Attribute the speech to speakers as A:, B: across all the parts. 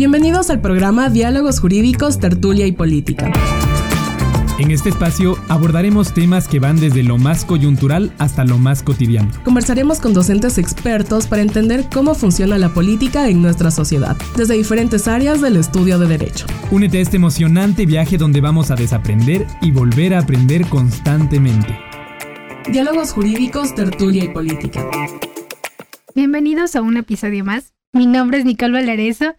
A: Bienvenidos al programa Diálogos Jurídicos, Tertulia y Política.
B: En este espacio abordaremos temas que van desde lo más coyuntural hasta lo más cotidiano.
A: Conversaremos con docentes expertos para entender cómo funciona la política en nuestra sociedad, desde diferentes áreas del estudio de derecho.
B: Únete a este emocionante viaje donde vamos a desaprender y volver a aprender constantemente.
A: Diálogos Jurídicos, Tertulia y Política.
C: Bienvenidos a un episodio más. Mi nombre es Nicole Valarezo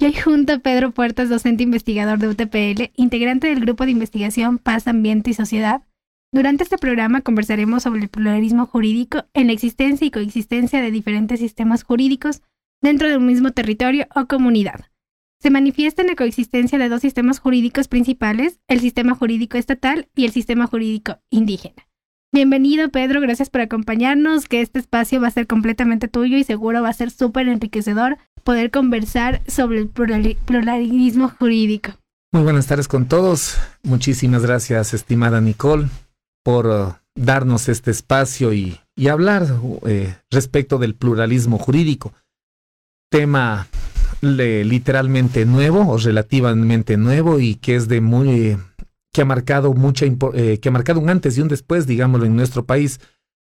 C: y hoy junto a Pedro Puertas, docente investigador de UTPL, integrante del grupo de investigación Paz, Ambiente y Sociedad. Durante este programa conversaremos sobre el pluralismo jurídico en la existencia y coexistencia de diferentes sistemas jurídicos dentro de un mismo territorio o comunidad. Se manifiesta en la coexistencia de dos sistemas jurídicos principales, el sistema jurídico estatal y el sistema jurídico indígena. Bienvenido Pedro, gracias por acompañarnos, que este espacio va a ser completamente tuyo y seguro va a ser súper enriquecedor poder conversar sobre el pluralismo jurídico.
D: Muy buenas tardes con todos. Muchísimas gracias, estimada Nicole, por uh, darnos este espacio y, hablar eh, respecto del pluralismo jurídico. Tema literalmente nuevo o relativamente nuevo y que es de muy que ha marcado mucha eh, que ha marcado un antes y un después, digámoslo, en nuestro país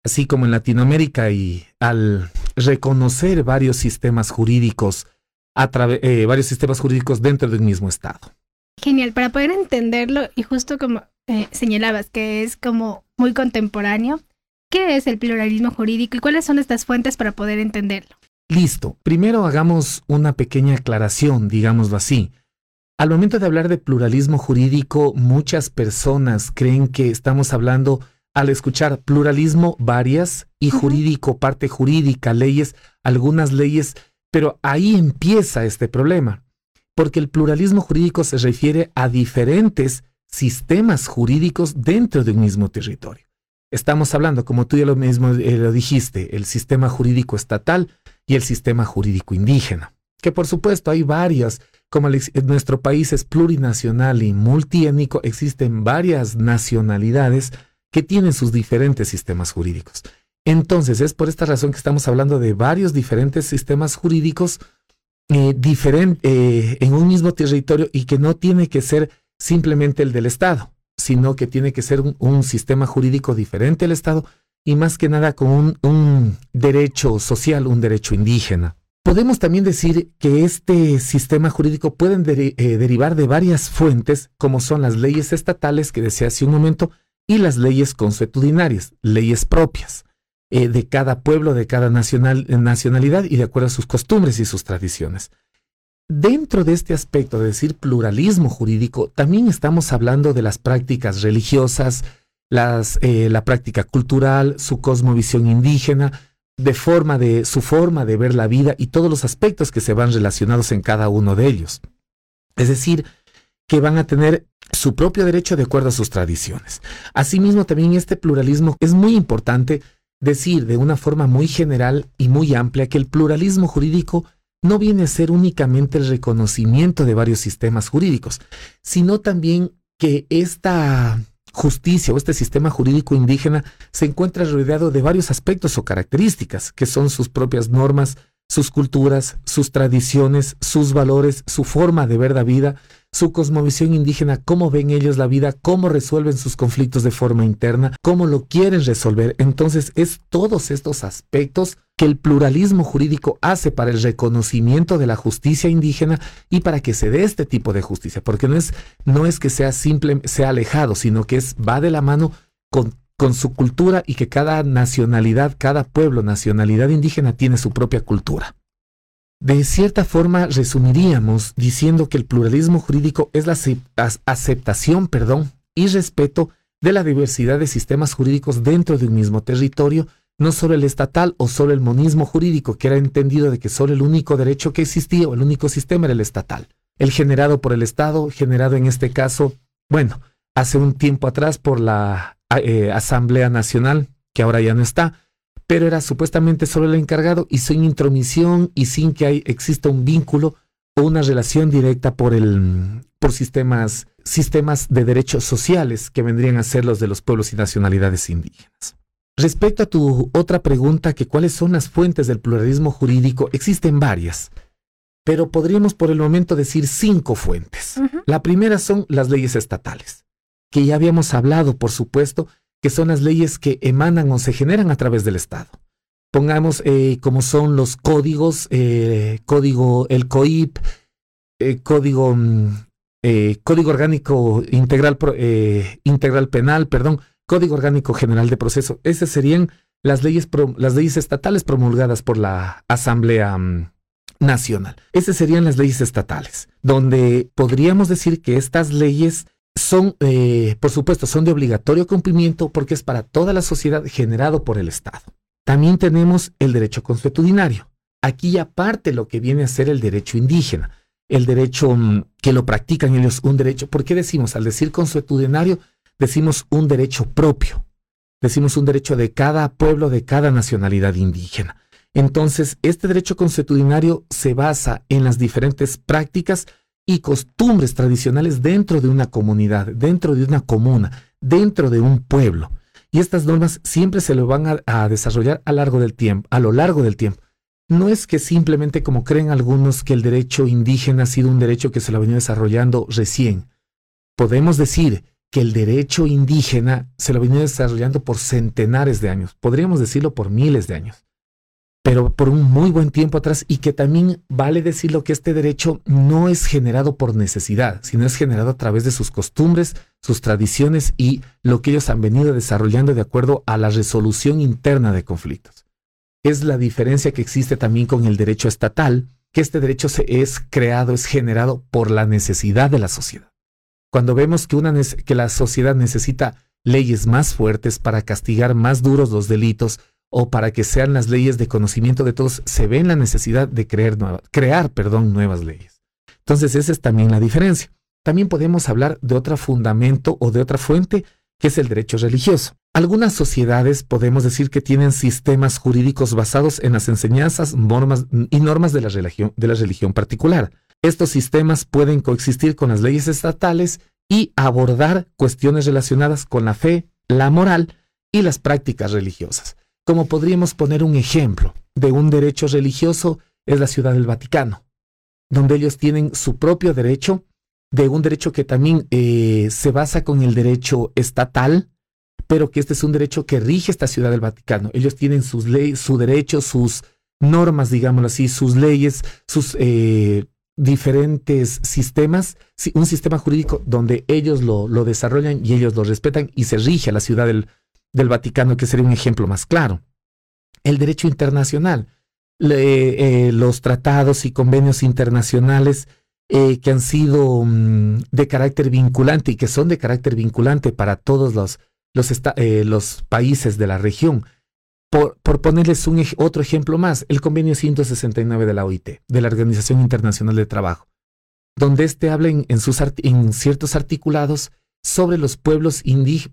D: así como en Latinoamérica, y al reconocer varios sistemas jurídicos, a eh, varios sistemas jurídicos dentro del mismo Estado.
C: Genial, para poder entenderlo, y justo como eh, señalabas, que es como muy contemporáneo, ¿qué es el pluralismo jurídico y cuáles son estas fuentes para poder entenderlo?
D: Listo, primero hagamos una pequeña aclaración, digámoslo así. Al momento de hablar de pluralismo jurídico, muchas personas creen que estamos hablando al escuchar pluralismo, varias, y jurídico, parte jurídica, leyes, algunas leyes, pero ahí empieza este problema, porque el pluralismo jurídico se refiere a diferentes sistemas jurídicos dentro de un mismo territorio. Estamos hablando, como tú ya lo mismo eh, lo dijiste, el sistema jurídico estatal y el sistema jurídico indígena, que por supuesto hay varias, como nuestro país es plurinacional y multiétnico, existen varias nacionalidades, que tienen sus diferentes sistemas jurídicos. Entonces, es por esta razón que estamos hablando de varios diferentes sistemas jurídicos eh, eh, en un mismo territorio y que no tiene que ser simplemente el del Estado, sino que tiene que ser un, sistema jurídico diferente al Estado y más que nada con un, derecho social, un derecho indígena. Podemos también decir que este sistema jurídico puede eh, derivar de varias fuentes, como son las leyes estatales que decía hace un momento, y las leyes consuetudinarias, leyes propias eh, de cada pueblo, de cada nacionalidad y de acuerdo a sus costumbres y sus tradiciones. Dentro de este aspecto de decir pluralismo jurídico, también estamos hablando de las prácticas religiosas, eh, la práctica cultural, su cosmovisión indígena, de forma de su forma de ver la vida y todos los aspectos que se van relacionados en cada uno de ellos. Es decir, que van a tener su propio derecho de acuerdo a sus tradiciones. Asimismo, también este pluralismo es muy importante decir de una forma muy general y muy amplia que el pluralismo jurídico no viene a ser únicamente el reconocimiento de varios sistemas jurídicos, sino también que esta justicia o este sistema jurídico indígena se encuentra rodeado de varios aspectos o características, que son sus propias normas, sus culturas, sus tradiciones, sus valores, su forma de ver la vida, su cosmovisión indígena, cómo ven ellos la vida, cómo resuelven sus conflictos de forma interna, cómo lo quieren resolver. Entonces es todos estos aspectos que el pluralismo jurídico hace para el reconocimiento de la justicia indígena y para que se dé este tipo de justicia, porque no es, no es que sea simple, sea alejado, sino que es, va de la mano con, con su cultura y que cada nacionalidad, cada pueblo, nacionalidad indígena tiene su propia cultura. De cierta forma, resumiríamos diciendo que el pluralismo jurídico es la aceptación perdón, y respeto de la diversidad de sistemas jurídicos dentro de un mismo territorio, no solo el estatal o solo el monismo jurídico, que era entendido de que solo el único derecho que existía o el único sistema era el estatal. El generado por el Estado, generado en este caso, bueno, hace un tiempo atrás por la eh, Asamblea Nacional, que ahora ya no está, pero era supuestamente solo el encargado y sin intromisión y sin que exista un vínculo o una relación directa por, el, por sistemas, sistemas de derechos sociales que vendrían a ser los de los pueblos y nacionalidades indígenas. Respecto a tu otra pregunta, que cuáles son las fuentes del pluralismo jurídico, existen varias, pero podríamos por el momento decir cinco fuentes. La primera son las leyes estatales, que ya habíamos hablado, por supuesto, que son las leyes que emanan o se generan a través del Estado. Pongamos eh, como son los códigos, eh, código, el COIP, eh, código, mm, código orgánico integral, integral penal, perdón, código orgánico general de proceso. Esas serían las leyes, las leyes estatales promulgadas por la Asamblea mm, Nacional. Esas serían las leyes estatales, donde podríamos decir que estas leyes son, eh, por supuesto, son de obligatorio cumplimiento porque es para toda la sociedad generado por el Estado. También tenemos el derecho consuetudinario. Aquí aparte lo que viene a ser el derecho indígena, el derecho mm, que lo practican ellos, un derecho. ¿Por qué decimos? Al decir consuetudinario, decimos un derecho propio. Decimos un derecho de cada pueblo, de cada nacionalidad indígena. Entonces, este derecho consuetudinario se basa en las diferentes prácticas y costumbres tradicionales dentro de una comunidad, dentro de una comuna, dentro de un pueblo. Y estas normas siempre se lo van a, desarrollar a, largo del tiempo, a lo largo del tiempo. No es que simplemente como creen algunos que el derecho indígena ha sido un derecho que se lo ha venido desarrollando recién. Podemos decir que el derecho indígena se lo venido desarrollando por centenares de años, podríamos decirlo por miles de años pero por un muy buen tiempo atrás y que también vale decirlo que este derecho no es generado por necesidad, sino es generado a través de sus costumbres, sus tradiciones y lo que ellos han venido desarrollando de acuerdo a la resolución interna de conflictos. Es la diferencia que existe también con el derecho estatal, que este derecho se es creado, es generado por la necesidad de la sociedad. Cuando vemos que, la sociedad necesita leyes más fuertes para castigar más duros los delitos, o para que sean las leyes de conocimiento de todos, se ve en la necesidad de crear, nuevas leyes. Entonces, esa es también la diferencia. También podemos hablar de otro fundamento o de otra fuente, que es el derecho religioso. Algunas sociedades podemos decir que tienen sistemas jurídicos basados en las enseñanzas normas y normas de la religión particular. Estos sistemas pueden coexistir con las leyes estatales y abordar cuestiones relacionadas con la fe, la moral y las prácticas religiosas. Como podríamos poner un ejemplo de un derecho religioso es la Ciudad del Vaticano, donde ellos tienen su propio derecho, de un derecho que también eh, se basa con el derecho estatal, pero que este es un derecho que rige esta Ciudad del Vaticano. Ellos tienen sus leyes, su derecho, sus normas, digámoslo así, sus leyes, sus eh, diferentes sistemas, un sistema jurídico donde ellos lo, lo, desarrollan y ellos lo respetan y se rige a la ciudad del, del Vaticano, que sería un ejemplo más claro. El derecho internacional, eh, los tratados y convenios internacionales eh, que han sido mm, de carácter vinculante y que son de carácter vinculante para todos los, los, eh, los países de la región. Por, ponerles un, otro ejemplo más, el convenio 169 de la OIT, de la Organización Internacional de Trabajo, donde éste habla en, en ciertos articulados sobre los pueblos,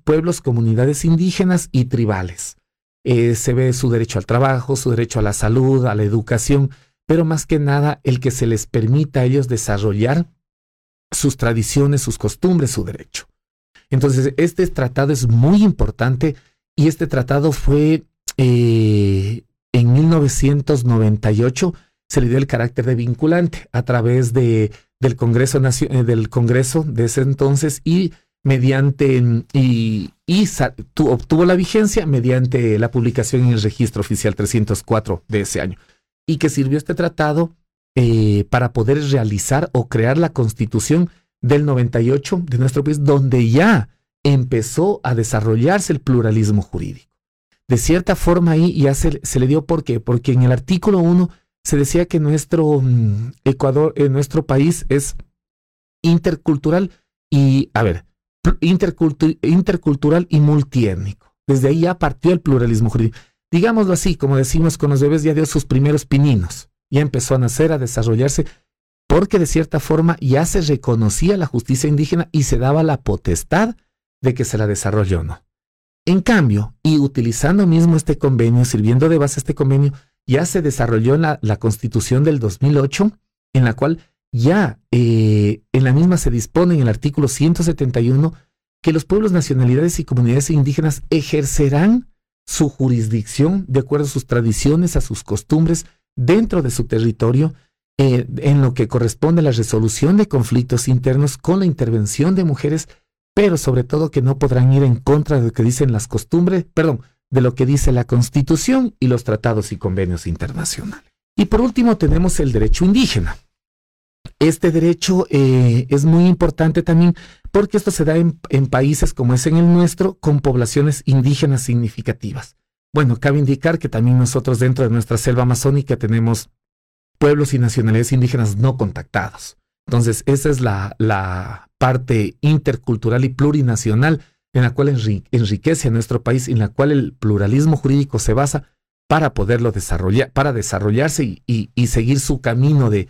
D: pueblos comunidades indígenas y tribales. Eh, se ve su derecho al trabajo, su derecho a la salud, a la educación, pero más que nada el que se les permita a ellos desarrollar sus tradiciones, sus costumbres, su derecho. Entonces, este tratado es muy importante y este tratado fue eh, en 1998, se le dio el carácter de vinculante a través de, del, Congreso, eh, del Congreso de ese entonces y mediante y, obtuvo la vigencia mediante la publicación en el registro oficial 304 de ese año y que sirvió este tratado eh, para poder realizar o crear la constitución del 98 de nuestro país donde ya empezó a desarrollarse el pluralismo jurídico. De cierta forma ahí ya se, le dio por qué, porque en el artículo 1 se decía que nuestro mm, Ecuador, en nuestro país es intercultural y, a ver, intercultural y multiétnico. Desde ahí ya partió el pluralismo jurídico. Digámoslo así, como decimos con los bebés, ya dio sus primeros pininos. Ya empezó a nacer, a desarrollarse, porque de cierta forma ya se reconocía la justicia indígena y se daba la potestad de que se la desarrolle o no. En cambio, y utilizando mismo este convenio, sirviendo de base este convenio, ya se desarrolló la, la constitución del 2008, en la cual ya eh, en la misma se dispone en el artículo 171 que los pueblos, nacionalidades y comunidades indígenas ejercerán su jurisdicción de acuerdo a sus tradiciones, a sus costumbres dentro de su territorio eh, en lo que corresponde a la resolución de conflictos internos con la intervención de mujeres, pero sobre todo que no podrán ir en contra de lo que dicen las costumbres, perdón, de lo que dice la Constitución y los tratados y convenios internacionales. Y por último tenemos el derecho indígena. Este derecho eh, es muy importante también porque esto se da en, países como es en el nuestro, con poblaciones indígenas significativas. Bueno, cabe indicar que también nosotros dentro de nuestra selva amazónica tenemos pueblos y nacionalidades indígenas no contactados. Entonces, esa es la, la parte intercultural y plurinacional en la cual enriquece a nuestro país, en la cual el pluralismo jurídico se basa para poderlo desarrollar, para desarrollarse y seguir su camino de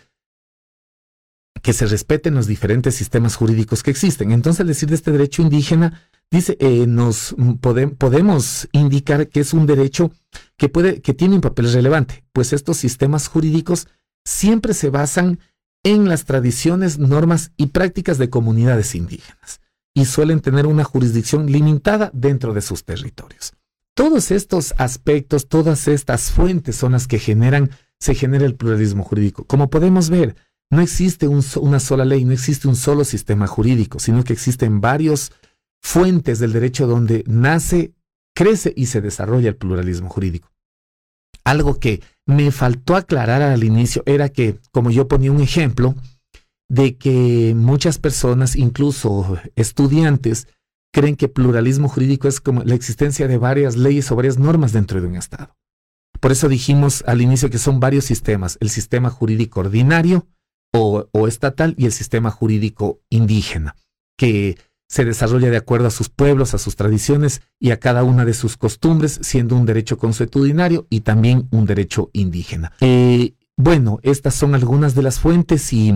D: que se respeten los diferentes sistemas jurídicos que existen. Entonces, decir de este derecho indígena, dice, eh, nos podemos indicar que es un derecho que, puede, que tiene un papel relevante, pues estos sistemas jurídicos siempre se basan en las tradiciones, normas y prácticas de comunidades indígenas y suelen tener una jurisdicción limitada dentro de sus territorios. Todos estos aspectos, todas estas fuentes son las que generan, se genera el pluralismo jurídico. Como podemos ver, no existe una sola ley, no existe un solo sistema jurídico, sino que existen varias fuentes del derecho donde nace, crece y se desarrolla el pluralismo jurídico. Algo que me faltó aclarar al inicio era que, como yo ponía un ejemplo, de que muchas personas, incluso estudiantes, creen que pluralismo jurídico es como la existencia de varias leyes o varias normas dentro de un Estado. Por eso dijimos al inicio que son varios sistemas, el sistema jurídico ordinario, o, estatal y el sistema jurídico indígena, que se desarrolla de acuerdo a sus pueblos, a sus tradiciones y a cada una de sus costumbres, siendo un derecho consuetudinario y también un derecho indígena. Eh, bueno, estas son algunas de las fuentes y,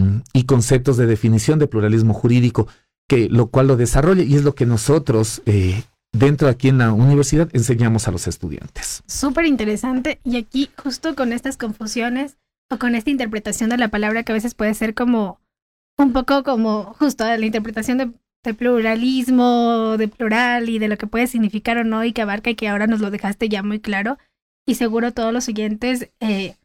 D: conceptos de definición de pluralismo jurídico, que, lo cual lo desarrolla y es lo que nosotros eh, dentro aquí en la universidad enseñamos a los estudiantes.
C: Súper interesante y aquí justo con estas confusiones o con esta interpretación de la palabra que a veces puede ser como un poco como justo la interpretación de, pluralismo, de plural y de lo que puede significar o no y que abarca y que ahora nos lo dejaste ya muy claro. Y seguro todos los siguientes eh,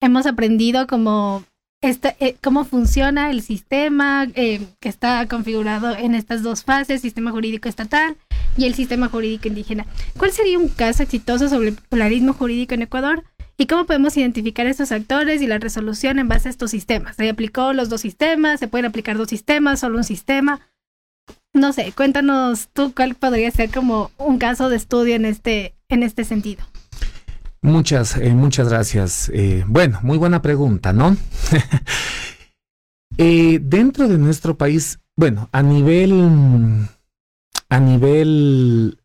C: hemos aprendido como esta, eh, cómo funciona el sistema eh, que está configurado en estas dos fases, sistema jurídico estatal y el sistema jurídico indígena. ¿Cuál sería un caso exitoso sobre el pluralismo jurídico en Ecuador? ¿Y cómo podemos identificar estos actores y la resolución en base a estos sistemas? ¿Se aplicó los dos sistemas? ¿Se pueden aplicar dos sistemas? ¿Solo un sistema? No sé, cuéntanos tú cuál podría ser como un caso de estudio en este, en este sentido.
D: Muchas, eh, muchas gracias. Eh, bueno, muy buena pregunta, ¿no? Eh, dentro de nuestro país, bueno, a nivel, a nivel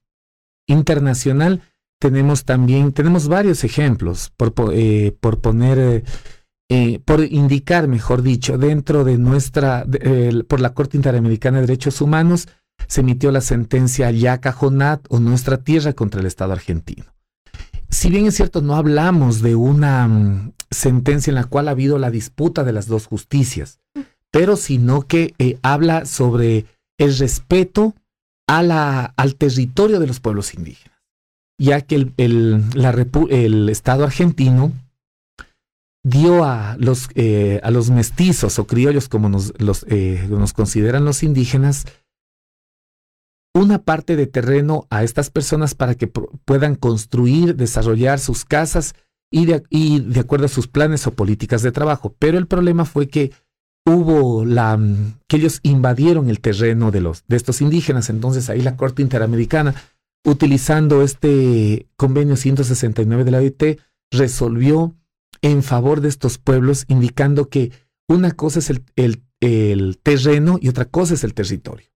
D: internacional, tenemos también, tenemos varios ejemplos, por, por poner, eh, eh, por indicar, mejor dicho, dentro de nuestra, por la Corte Interamericana de Derechos Humanos, se emitió la sentencia Yaca Jonat o Nuestra Tierra contra el Estado argentino. Si bien es cierto, no hablamos de una mm, sentencia en la cual ha habido la disputa de las dos justicias, pero sino que habla sobre el respeto a la, al territorio de los pueblos indígenas ya que el, el, Estado argentino dio a los, eh, a los mestizos o criollos, como nos, los, eh, nos consideran los indígenas, una parte de terreno a estas personas para que puedan construir, desarrollar sus casas y de, y de, acuerdo a sus planes o políticas de trabajo. Pero el problema fue que hubo la que ellos invadieron el terreno de los de estos indígenas. Entonces ahí la Corte Interamericana utilizando este convenio 169 de la OIT, resolvió en favor de estos pueblos, indicando que una cosa es el, el, terreno y otra cosa es el territorio.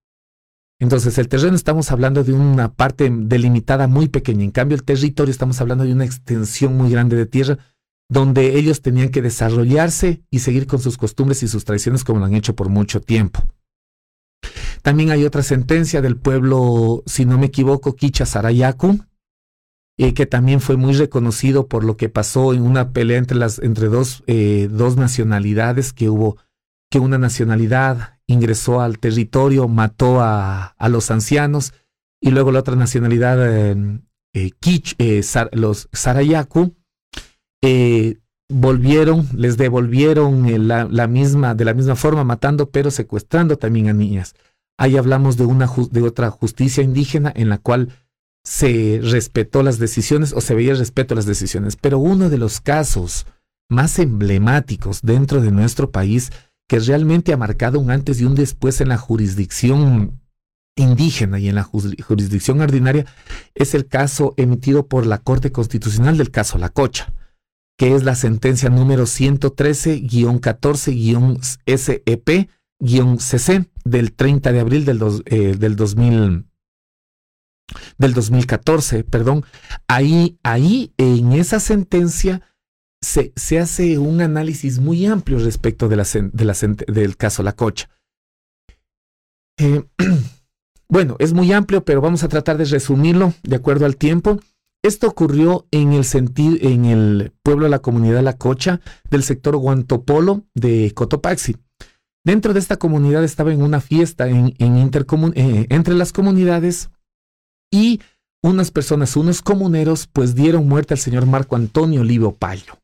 D: Entonces, el terreno estamos hablando de una parte delimitada muy pequeña, en cambio el territorio estamos hablando de una extensión muy grande de tierra donde ellos tenían que desarrollarse y seguir con sus costumbres y sus tradiciones como lo han hecho por mucho tiempo. También hay otra sentencia del pueblo, si no me equivoco, Kicha Sarayaku, eh, que también fue muy reconocido por lo que pasó en una pelea entre, las, entre dos, eh, dos nacionalidades que hubo, que una nacionalidad ingresó al territorio, mató a, a los ancianos, y luego la otra nacionalidad, eh, Kich, los Sarayaku, volvieron, les devolvieron la, la, misma, de la misma forma, matando, pero secuestrando también a niñas. Ahí hablamos de, una, de otra justicia indígena en la cual se respetó las decisiones o se veía el respeto a las decisiones. Pero uno de los casos más emblemáticos dentro de nuestro país que realmente ha marcado un antes y un después en la jurisdicción indígena y en la jurisdicción ordinaria es el caso emitido por la Corte Constitucional del caso La Cocha, que es la sentencia número 113-14-SEP-CC del 30 de abril del, eh, del 2000 del 2014, perdón, ahí, ahí en esa sentencia se, se hace un análisis muy amplio respecto de la, de la, del caso La Cocha. Eh, bueno, es muy amplio, pero vamos a tratar de resumirlo de acuerdo al tiempo. Esto ocurrió en el, sentido, en el pueblo de la comunidad La Cocha del sector Guantopolo de Cotopaxi. Dentro de esta comunidad estaba en una fiesta en, en eh, entre las comunidades y unas personas, unos comuneros, pues dieron muerte al señor Marco Antonio Olivo Payo.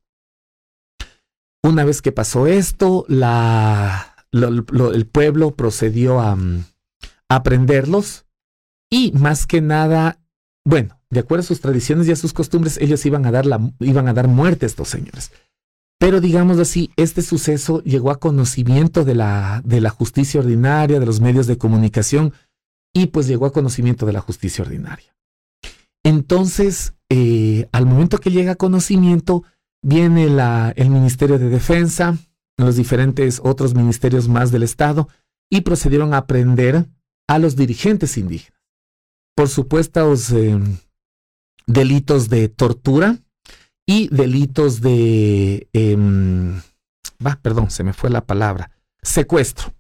D: Una vez que pasó esto, la, el pueblo procedió a, mm, a prenderlos y más que nada, bueno, de acuerdo a sus tradiciones y a sus costumbres, ellos iban a dar, la, iban a dar muerte a estos señores. Pero digamos así, este suceso llegó a conocimiento de la, de la justicia ordinaria, de los medios de comunicación, y pues llegó a conocimiento de la justicia ordinaria. Entonces, eh, al momento que llega a conocimiento, viene la, el Ministerio de Defensa, los diferentes otros ministerios más del Estado, y procedieron a prender a los dirigentes indígenas por supuestos eh, delitos de tortura y delitos de, eh, perdón, se me fue la palabra, secuestro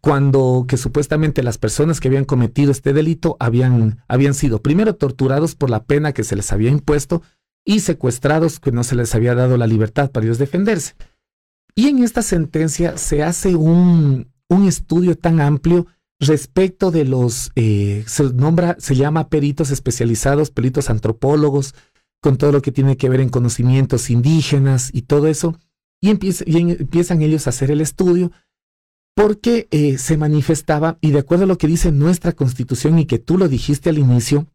D: cuando que supuestamente las personas que habían cometido este delito habían, habían sido primero torturados por la pena que se les había impuesto y secuestrados que no se les había dado la libertad para ellos defenderse. Y en esta sentencia se hace un, un estudio tan amplio respecto de los, eh, se nombra, se llama peritos especializados, peritos antropólogos, con todo lo que tiene que ver en conocimientos indígenas y todo eso, y, y empiezan ellos a hacer el estudio porque eh, se manifestaba, y de acuerdo a lo que dice nuestra constitución y que tú lo dijiste al inicio,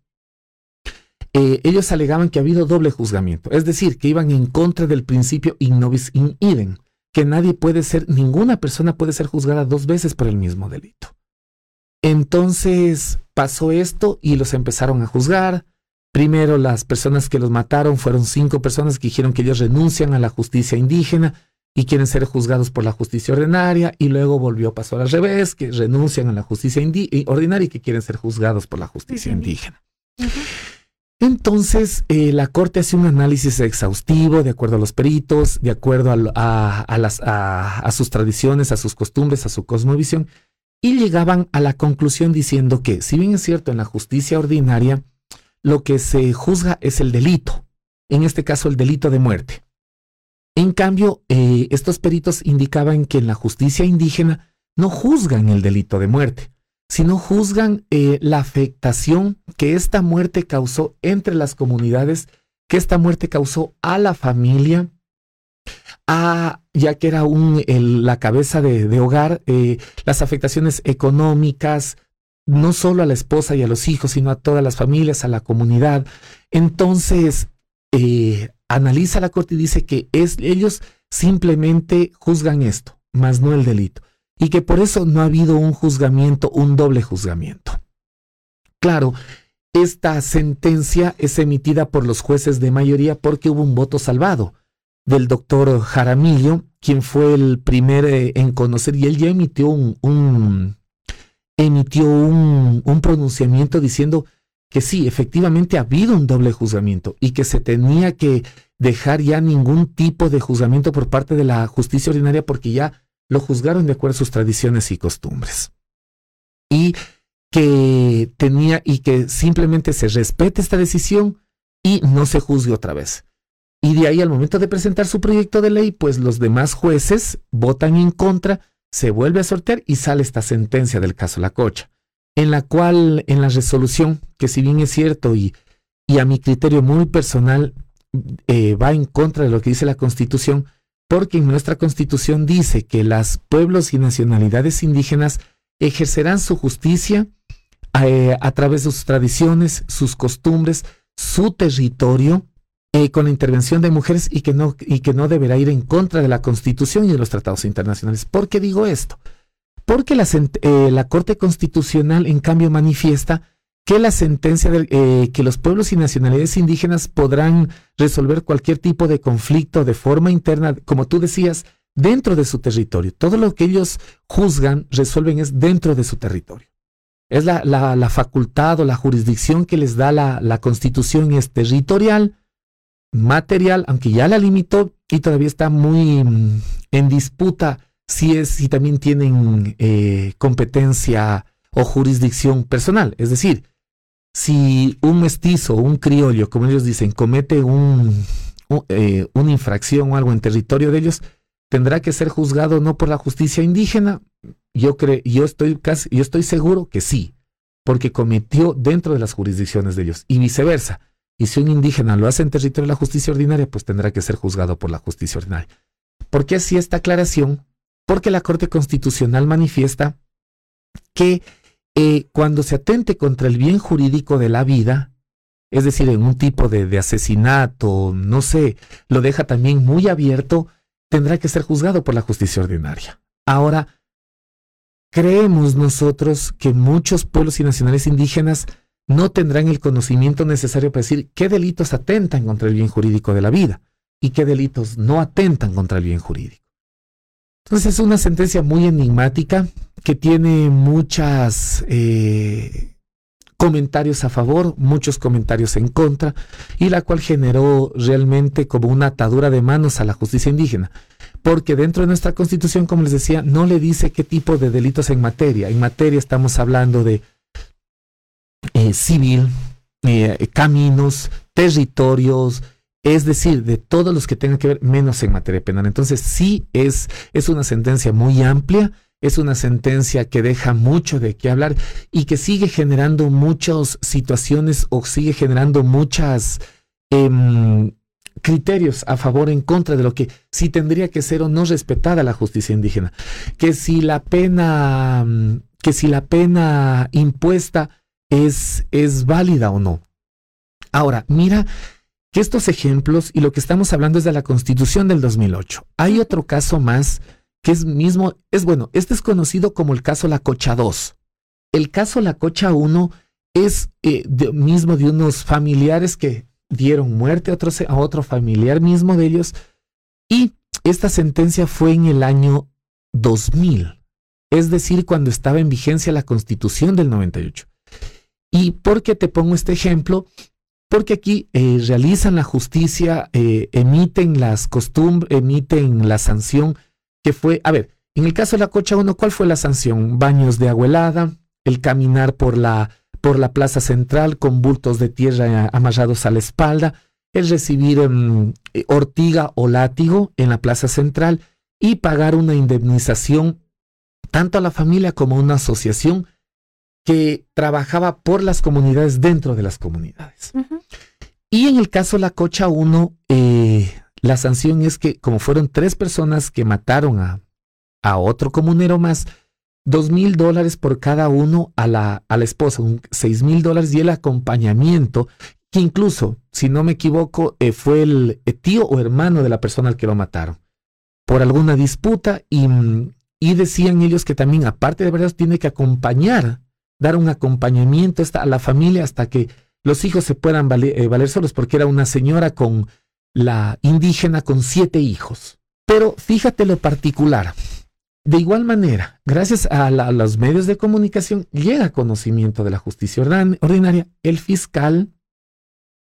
D: eh, ellos alegaban que ha habido doble juzgamiento, es decir, que iban en contra del principio in nobis in idem, que nadie puede ser, ninguna persona puede ser juzgada dos veces por el mismo delito. Entonces pasó esto y los empezaron a juzgar. Primero las personas que los mataron fueron cinco personas que dijeron que ellos renuncian a la justicia indígena y quieren ser juzgados por la justicia ordinaria y luego volvió, pasó al revés, que renuncian a la justicia eh, ordinaria y que quieren ser juzgados por la justicia indígena. Entonces, eh, la Corte hace un análisis exhaustivo de acuerdo a los peritos, de acuerdo a, las, a, sus tradiciones, a sus costumbres, a su cosmovisión, y llegaban a la conclusión diciendo que, si bien es cierto, en la justicia ordinaria, lo que se juzga es el delito, en este caso el delito de muerte. En cambio, eh, estos peritos indicaban que en la justicia indígena no juzgan el delito de muerte, sino juzgan eh, la afectación que esta muerte causó entre las comunidades, que esta muerte causó a la familia, a, ya que era un, la cabeza de, hogar, eh, las afectaciones económicas, no solo a la esposa y a los hijos, sino a todas las familias, a la comunidad. Entonces, analiza la corte y dice que es, ellos simplemente juzgan esto, más no el delito, y que por eso no ha habido un juzgamiento, un doble juzgamiento. Claro, esta sentencia es emitida por los jueces de mayoría porque hubo un voto salvado del doctor Jaramillo, quien fue el primer eh, en conocer, y él ya emitió un, emitió un, un pronunciamiento diciendo que sí, efectivamente ha habido un doble juzgamiento y que se tenía que dejar ya ningún tipo de juzgamiento por parte de la justicia ordinaria porque ya lo juzgaron de acuerdo a sus tradiciones y costumbres. Y que tenía y que simplemente se respete esta decisión y no se juzgue otra vez. Y de ahí al momento de presentar su proyecto de ley, pues los demás jueces votan en contra, se vuelve a sortear y sale esta sentencia del caso La Cocha en la cual en la resolución, que si bien es cierto y, a mi criterio muy personal, eh, va en contra de lo que dice la Constitución, porque en nuestra Constitución dice que los pueblos y nacionalidades indígenas ejercerán su justicia eh, a través de sus tradiciones, sus costumbres, su territorio, eh, con la intervención de mujeres y que, no, y que no deberá ir en contra de la Constitución y de los tratados internacionales. ¿Por qué digo esto? Porque la, eh, la Corte Constitucional, en cambio, manifiesta que la sentencia de eh, que los pueblos y nacionalidades indígenas podrán resolver cualquier tipo de conflicto de forma interna, como tú decías, dentro de su territorio. Todo lo que ellos juzgan, resuelven es dentro de su territorio. Es la, la, facultad o la jurisdicción que les da la, la, constitución es territorial, material, aunque ya la limitó y todavía está muy mm, en disputa si es, si también tienen eh, competencia o jurisdicción personal. Es decir, si un mestizo o un criollo, como ellos dicen, comete un, eh, una infracción o algo en territorio de ellos, tendrá que ser juzgado no por la justicia indígena. Yo creo, yo estoy casi, yo estoy seguro que sí, porque cometió dentro de las jurisdicciones de ellos y viceversa. Y si un indígena lo hace en territorio de la justicia ordinaria, pues tendrá que ser juzgado por la justicia ordinaria. ¿Por qué esta aclaración? Porque la Corte Constitucional manifiesta que eh, cuando se atente contra el bien jurídico de la vida, es decir, en un tipo de, asesinato, no sé, lo deja también muy abierto, tendrá que ser juzgado por la justicia ordinaria. Ahora, creemos nosotros que muchos pueblos y nacionales indígenas no tendrán el conocimiento necesario para decir qué delitos atentan contra el bien jurídico de la vida y qué delitos no atentan contra el bien jurídico. Entonces es una sentencia muy enigmática que tiene muchos eh, comentarios a favor, muchos comentarios en contra, y la cual generó realmente como una atadura de manos a la justicia indígena. Porque dentro de nuestra constitución, como les decía, no le dice qué tipo de delitos en materia. En materia estamos hablando de eh, civil, eh, caminos, territorios, es decir, de todos los que tengan que ver, menos en materia penal. Entonces, sí es, es una sentencia muy amplia, es una sentencia que deja mucho de qué hablar y que sigue generando muchas situaciones o sigue generando muchas em, criterios a favor o en contra de lo que sí tendría que ser o no respetada la justicia indígena. Que si la pena, que si la pena impuesta es, es válida o no. Ahora, mira que estos ejemplos y lo que estamos hablando es de la Constitución del 2008. Hay otro caso más que es mismo, es bueno, este es conocido como el caso La Cocha 2. El caso La Cocha 1 es eh, mismo de unos familiares que dieron muerte a otro, a otro familiar mismo de ellos y esta sentencia fue en el año 2000, es decir, cuando estaba en vigencia la Constitución del 98. ¿Y por qué te pongo este ejemplo? Porque aquí eh, realizan la justicia, eh, emiten las costumbres, emiten la sanción que fue, a ver, en el caso de la Cocha 1, ¿cuál fue la sanción? Baños de agua helada, el caminar por la, por la plaza central con bultos de tierra amarrados a la espalda, el recibir em, ortiga o látigo en la plaza central y pagar una indemnización tanto a la familia como a una asociación que trabajaba por las comunidades dentro de las comunidades. Y en el caso de la Cocha 1, eh, la sanción es que como fueron tres personas que mataron a, a otro comunero más, dos mil dólares por cada uno a la, a la esposa, seis mil dólares y el acompañamiento, que incluso, si no me equivoco, eh, fue el eh, tío o hermano de la persona al que lo mataron, por alguna disputa y, y decían ellos que también, aparte de verdad, tiene que acompañar dar un acompañamiento a la familia hasta que los hijos se puedan eh, valer, solos, porque era una señora con la indígena con siete hijos. Pero fíjate lo particular. De igual manera, gracias a, los medios de comunicación, llega conocimiento de la justicia ordinaria. El fiscal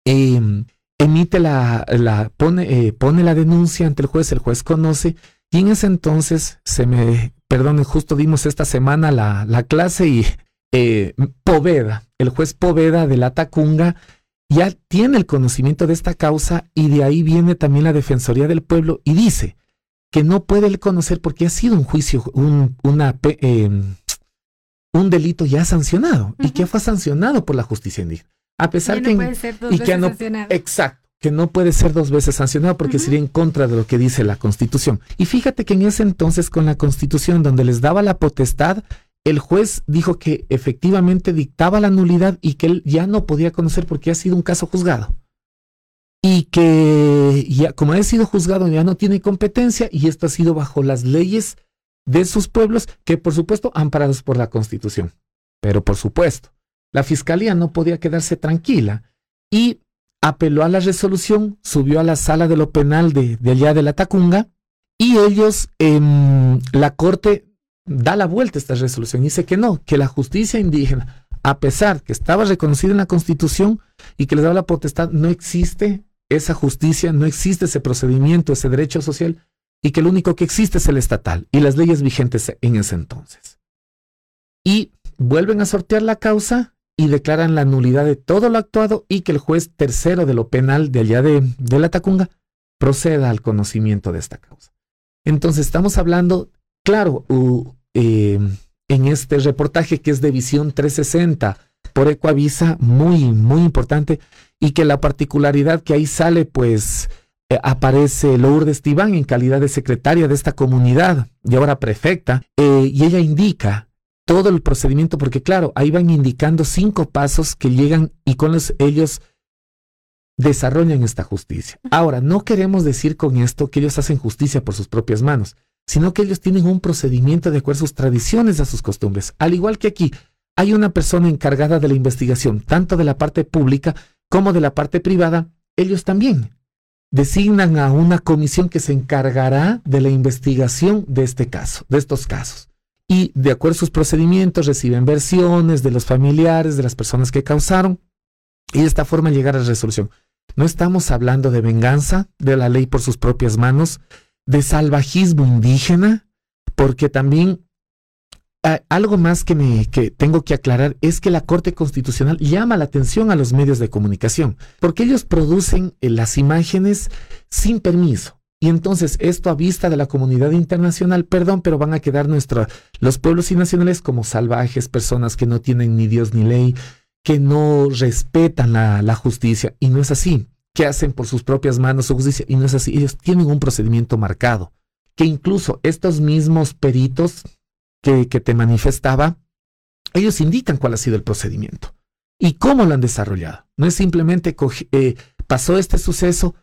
D: em, emite la, pone, eh, pone la denuncia ante el juez, el juez conoce, y en ese entonces, se me, perdone, justo dimos esta semana la, la clase y eh, Poveda, el juez Poveda de la Tacunga, ya tiene el conocimiento de esta causa y de ahí viene también la Defensoría del Pueblo y dice que no puede conocer porque ha sido un juicio, un, una, em, un delito ya sancionado y que fue sancionado por la justicia indígena. A pesar que...
C: y que no,
D: exacto, que no puede ser dos veces sancionado porque sería en contra de lo que dice la Constitución. Y fíjate que en ese entonces con la Constitución donde les daba la potestad, el juez dijo que efectivamente dictaba la nulidad y que él ya no podía conocer porque ha sido un caso juzgado. Y que ya como ha sido juzgado ya no tiene competencia y esto ha sido bajo las leyes de sus pueblos que por supuesto amparados por la Constitución. Pero por supuesto, la Fiscalía no podía quedarse tranquila y apeló a la resolución, subió a la sala de lo penal de, allá de la Tacunga y ellos, en la Corte da la vuelta a esta resolución dice que no, que la justicia indígena, a pesar que estaba reconocida en la Constitución y que les daba la potestad, no existe esa justicia, no existe ese procedimiento, ese derecho social y que lo único que existe es el estatal y las leyes vigentes en ese entonces. Y vuelven a sortear la causa y declaran la nulidad de todo lo actuado y que el juez tercero de lo penal de allá de, la Tacunga proceda al conocimiento de esta causa. Entonces estamos hablando, claro, eh, en este reportaje que es de visión 360 por Ecoavisa, muy, muy importante, y que la particularidad que ahí sale, pues eh, aparece Lourdes Tibán en calidad de secretaria de esta comunidad y ahora prefecta, eh, y ella indica todo el procedimiento, porque claro, ahí van indicando cinco pasos que llegan y con los ellos desarrollan esta justicia. Ahora, no queremos decir con esto que ellos hacen justicia por sus propias manos, sino que ellos tienen un procedimiento de acuerdo a sus tradiciones, a sus costumbres. Al igual que aquí, hay una persona encargada de la investigación, tanto de la parte pública como de la parte privada, ellos también designan a una comisión que se encargará de la investigación de este caso, de estos casos y de acuerdo a sus procedimientos reciben versiones de los familiares, de las personas que causaron y de esta forma llegar a la resolución. No estamos hablando de venganza, de la ley por sus propias manos, de salvajismo indígena, porque también algo más que, me, que tengo que aclarar es que la Corte Constitucional llama la atención a los medios de comunicación, porque ellos producen eh, las imágenes sin permiso. Y entonces esto a vista de la comunidad internacional, perdón, pero van a quedar nuestra, los pueblos y nacionales como salvajes, personas que no tienen ni Dios ni ley, que no respetan la, la justicia. Y no es así, que hacen por sus propias manos su justicia. Y no es así, ellos tienen un procedimiento marcado, que incluso estos mismos peritos que, que te manifestaba, ellos indican cuál ha sido el procedimiento y cómo lo han desarrollado. No es simplemente eh, pasó este suceso,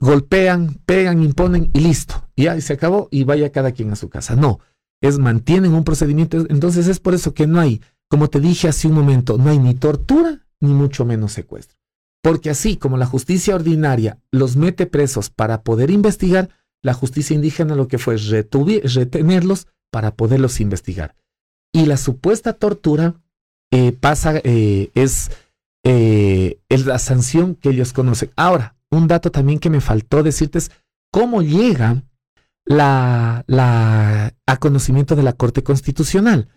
D: golpean, pegan, imponen y listo. Y ya se acabó y vaya cada quien a su casa. No, es mantienen un procedimiento. Entonces es por eso que no hay, como te dije hace un momento, no hay ni tortura ni mucho menos secuestro. Porque así como la justicia ordinaria los mete presos para poder investigar, la justicia indígena lo que fue retenerlos para poderlos investigar. Y la supuesta tortura eh, pasa, eh, es, eh, es la sanción que ellos conocen. Ahora, un dato también que me faltó decirte es cómo llega a conocimiento de la Corte Constitucional.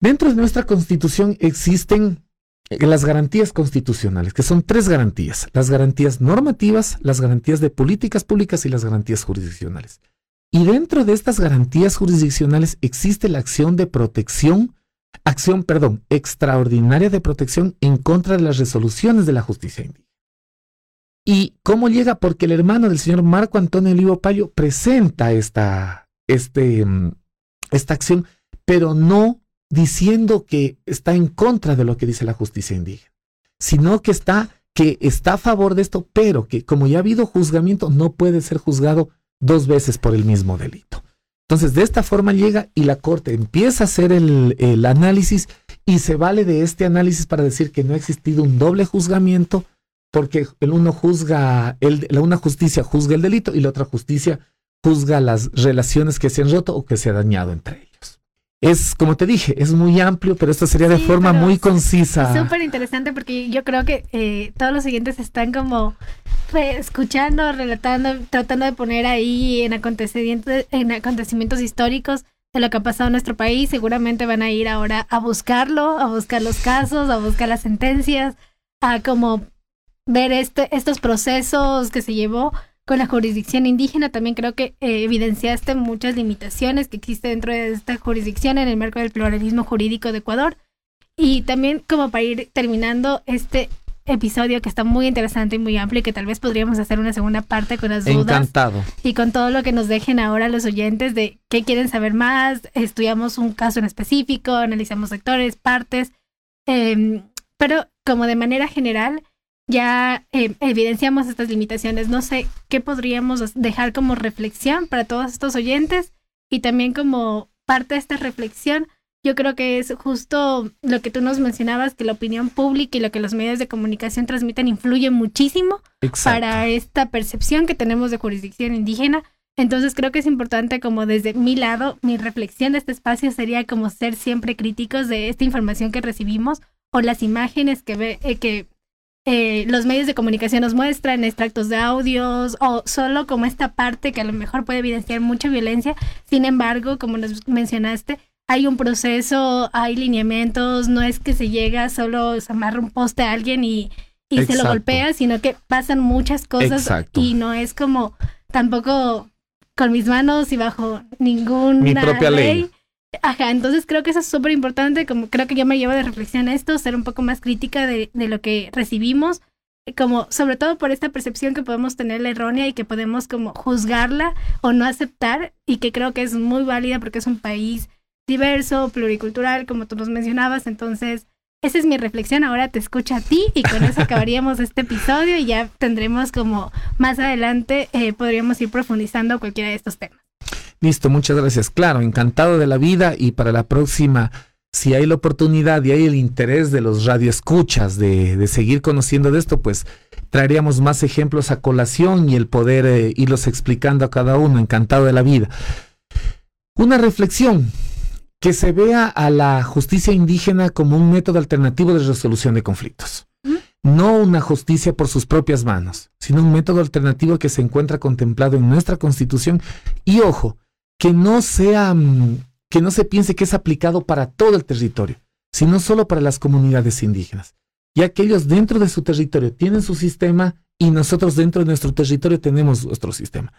D: Dentro de nuestra Constitución existen las garantías constitucionales, que son tres garantías, las garantías normativas, las garantías de políticas públicas y las garantías jurisdiccionales. Y dentro de estas garantías jurisdiccionales existe la acción de protección, acción, perdón, extraordinaria de protección en contra de las resoluciones de la justicia indígena. ¿Y cómo llega? Porque el hermano del señor Marco Antonio Olivo Payo presenta esta, este, mm, esta acción, pero no diciendo que está en contra de lo que dice la justicia indígena, sino que está, que está a favor de esto, pero que como ya ha habido juzgamiento, no puede ser juzgado dos veces por el mismo delito. Entonces, de esta forma llega y la Corte empieza a hacer el, el análisis y se vale de este análisis para decir que no ha existido un doble juzgamiento, porque el uno juzga, el, la una justicia juzga el delito y la otra justicia juzga las relaciones que se han roto o que se han dañado entre ellos. Es, como te dije, es muy amplio, pero esto sería de forma muy concisa.
C: Súper interesante porque yo creo que eh, todos los siguientes están como escuchando, relatando, tratando de poner ahí en acontecimientos, en acontecimientos históricos de lo que ha pasado en nuestro país. Seguramente van a ir ahora a buscarlo, a buscar los casos, a buscar las sentencias, a como ver este, estos procesos que se llevó con la jurisdicción indígena. También creo que eh, evidenciaste muchas limitaciones que existen dentro de esta jurisdicción en el marco del pluralismo jurídico de Ecuador. Y también como para ir terminando este episodio que está muy interesante y muy amplio y que tal vez podríamos hacer una segunda parte con las dudas.
D: Encantado.
C: Y con todo lo que nos dejen ahora los oyentes de qué quieren saber más. Estudiamos un caso en específico, analizamos sectores, partes. Em, pero como de manera general, ya em, evidenciamos estas limitaciones. No sé qué podríamos dejar como reflexión para todos estos oyentes y también como parte de esta reflexión yo creo que es justo lo que tú nos mencionabas, que la opinión pública y lo que los medios de comunicación transmiten influye muchísimo para esta percepción que tenemos de jurisdicción indígena. Entonces creo que es importante como desde mi lado, mi reflexión de este espacio sería como ser siempre críticos de esta información que recibimos o las imágenes que, ve, eh, que eh, los medios de comunicación nos muestran, extractos de audios o solo como esta parte que a lo mejor puede evidenciar mucha violencia. Sin embargo, como nos mencionaste, hay un proceso, hay lineamientos, no es que se llega, solo se amarra un poste a alguien y, y se lo golpea, sino que pasan muchas cosas y no es como tampoco con mis manos y bajo ninguna
D: Mi propia ley.
C: Ajá, entonces creo que eso es súper importante, como creo que yo me llevo de reflexión esto, ser un poco más crítica de, de lo que recibimos, como sobre todo por esta percepción que podemos tener la errónea y que podemos como juzgarla o no aceptar y que creo que es muy válida porque es un país diverso, pluricultural, como tú nos mencionabas. Entonces, esa es mi reflexión. Ahora te escucho a ti y con eso acabaríamos este episodio y ya tendremos como más adelante eh, podríamos ir profundizando cualquiera de estos temas.
D: Listo, muchas gracias. Claro, encantado de la vida y para la próxima, si hay la oportunidad y hay el interés de los radioescuchas de, de seguir conociendo de esto, pues traeríamos más ejemplos a colación y el poder eh, irlos explicando a cada uno. Encantado de la vida. Una reflexión que se vea a la justicia indígena como un método alternativo de resolución de conflictos. No una justicia por sus propias manos, sino un método alternativo que se encuentra contemplado en nuestra constitución y ojo, que no sea mm, que no se piense que es aplicado para todo el territorio, sino solo para las comunidades indígenas, ya que ellos dentro de su territorio tienen su sistema y nosotros dentro de nuestro territorio tenemos nuestro sistema.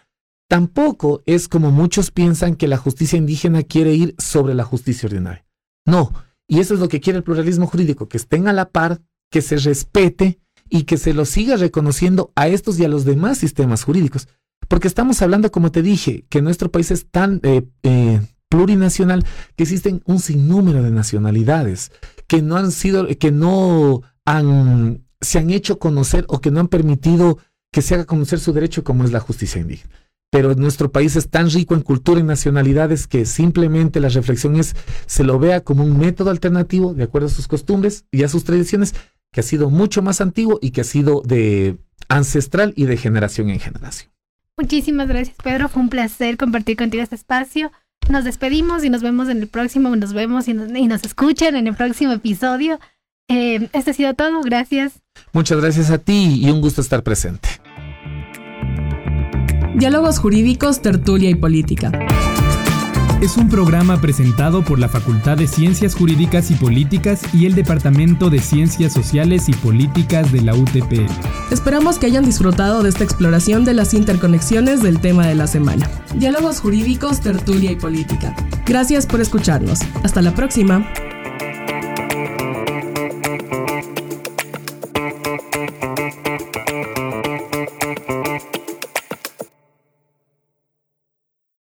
D: Tampoco es como muchos piensan que la justicia indígena quiere ir sobre la justicia ordinaria. No, y eso es lo que quiere el pluralismo jurídico, que estén a la par, que se respete y que se lo siga reconociendo a estos y a los demás sistemas jurídicos. Porque estamos hablando, como te dije, que nuestro país es tan eh, eh, plurinacional que existen un sinnúmero de nacionalidades que no han sido, que no han, se han hecho conocer o que no han permitido que se haga conocer su derecho como es la justicia indígena pero nuestro país es tan rico en cultura y nacionalidades que simplemente la reflexión es, se lo vea como un método alternativo de acuerdo a sus costumbres y a sus tradiciones, que ha sido mucho más antiguo y que ha sido de ancestral y de generación en generación.
C: Muchísimas gracias, Pedro. Fue un placer compartir contigo este espacio. Nos despedimos y nos vemos en el próximo, nos vemos y nos, y nos escuchan en el próximo episodio. Eh, esto ha sido todo, gracias.
D: Muchas gracias a ti y un gusto estar presente.
A: Diálogos Jurídicos, Tertulia y Política.
B: Es un programa presentado por la Facultad de Ciencias Jurídicas y Políticas y el Departamento de Ciencias Sociales y Políticas de la UTP.
A: Esperamos que hayan disfrutado de esta exploración de las interconexiones del tema de la semana. Diálogos Jurídicos, Tertulia y Política. Gracias por escucharnos. Hasta la próxima.